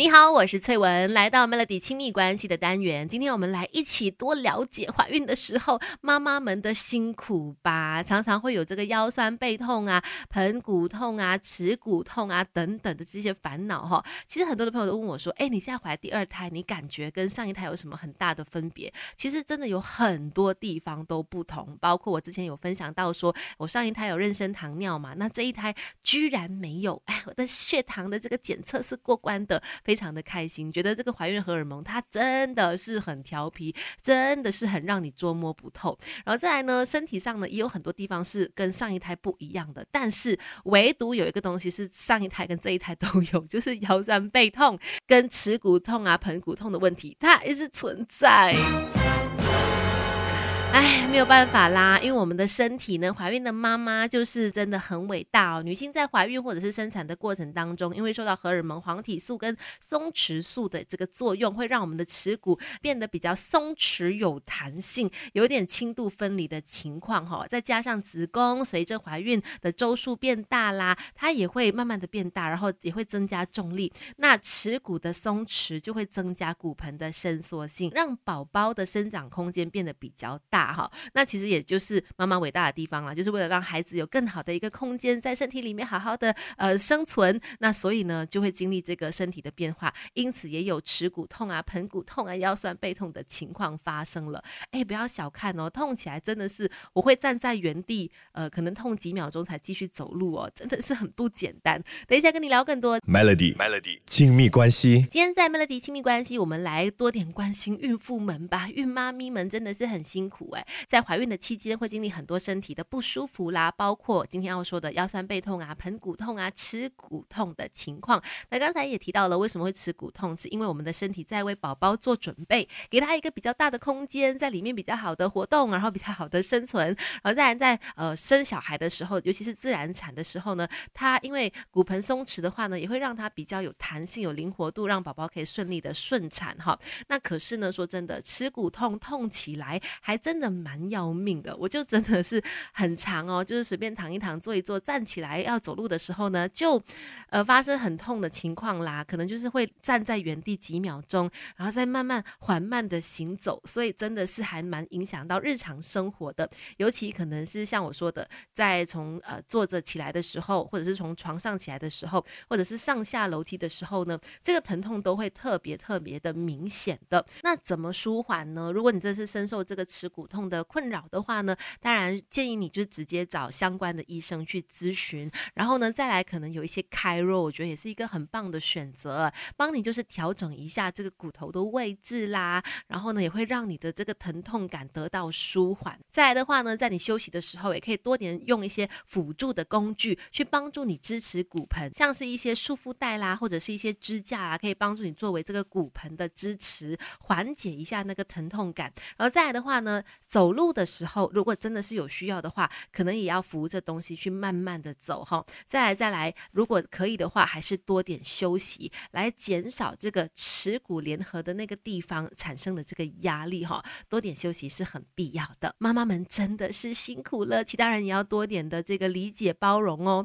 你好，我是翠文，来到 Melody 亲密关系的单元。今天我们来一起多了解怀孕的时候妈妈们的辛苦吧。常常会有这个腰酸背痛啊、盆骨痛啊、耻骨痛啊等等的这些烦恼哈。其实很多的朋友都问我说：“哎，你现在怀第二胎，你感觉跟上一胎有什么很大的分别？”其实真的有很多地方都不同，包括我之前有分享到说，我上一胎有妊娠糖尿嘛，那这一胎居然没有，哎，我的血糖的这个检测是过关的。非常的开心，觉得这个怀孕荷尔蒙它真的是很调皮，真的是很让你捉摸不透。然后再来呢，身体上呢也有很多地方是跟上一胎不一样的，但是唯独有一个东西是上一胎跟这一胎都有，就是腰酸背痛跟耻骨痛啊、盆骨痛的问题，它还是存在。哎，没有办法啦，因为我们的身体呢，怀孕的妈妈就是真的很伟大哦。女性在怀孕或者是生产的过程当中，因为受到荷尔蒙黄体素跟松弛素的这个作用，会让我们的耻骨变得比较松弛有弹性，有点轻度分离的情况哈。再加上子宫随着怀孕的周数变大啦，它也会慢慢的变大，然后也会增加重力。那耻骨的松弛就会增加骨盆的伸缩性，让宝宝的生长空间变得比较大。哈，那其实也就是妈妈伟大的地方啦，就是为了让孩子有更好的一个空间在身体里面好好的呃生存，那所以呢就会经历这个身体的变化，因此也有耻骨痛啊、盆骨痛啊、腰酸背痛的情况发生了。哎，不要小看哦，痛起来真的是我会站在原地，呃，可能痛几秒钟才继续走路哦，真的是很不简单。等一下跟你聊更多 Melody，Melody，亲密关系。今天在 Melody 亲密关系，我们来多点关心孕妇们吧，孕妈咪们真的是很辛苦。在怀孕的期间会经历很多身体的不舒服啦，包括今天要说的腰酸背痛啊、盆骨痛啊、耻骨痛的情况。那刚才也提到了为什么会耻骨痛，是因为我们的身体在为宝宝做准备，给他一个比较大的空间，在里面比较好的活动，然后比较好的生存。然后再在呃生小孩的时候，尤其是自然产的时候呢，它因为骨盆松弛的话呢，也会让它比较有弹性、有灵活度，让宝宝可以顺利的顺产哈。那可是呢，说真的，耻骨痛痛起来还真的。蛮要命的，我就真的是很长哦，就是随便躺一躺、坐一坐、站起来要走路的时候呢，就呃发生很痛的情况啦，可能就是会站在原地几秒钟，然后再慢慢缓慢的行走，所以真的是还蛮影响到日常生活的，尤其可能是像我说的，在从呃坐着起来的时候，或者是从床上起来的时候，或者是上下楼梯的时候呢，这个疼痛都会特别特别的明显的。那怎么舒缓呢？如果你这是深受这个耻骨痛，的困扰的话呢，当然建议你就直接找相关的医生去咨询，然后呢再来可能有一些开肉，我觉得也是一个很棒的选择，帮你就是调整一下这个骨头的位置啦，然后呢也会让你的这个疼痛感得到舒缓。再来的话呢，在你休息的时候，也可以多点用一些辅助的工具去帮助你支持骨盆，像是一些束缚带啦，或者是一些支架啊，可以帮助你作为这个骨盆的支持，缓解一下那个疼痛感。然后再来的话呢，走路的时候，如果真的是有需要的话，可能也要扶着东西去慢慢的走哈。再来再来，如果可以的话，还是多点休息，来减少这个耻骨联合的那个地方产生的这个压力哈。多点休息是很必要的。妈妈们真的是辛苦了，其他人也要多点的这个理解包容哦。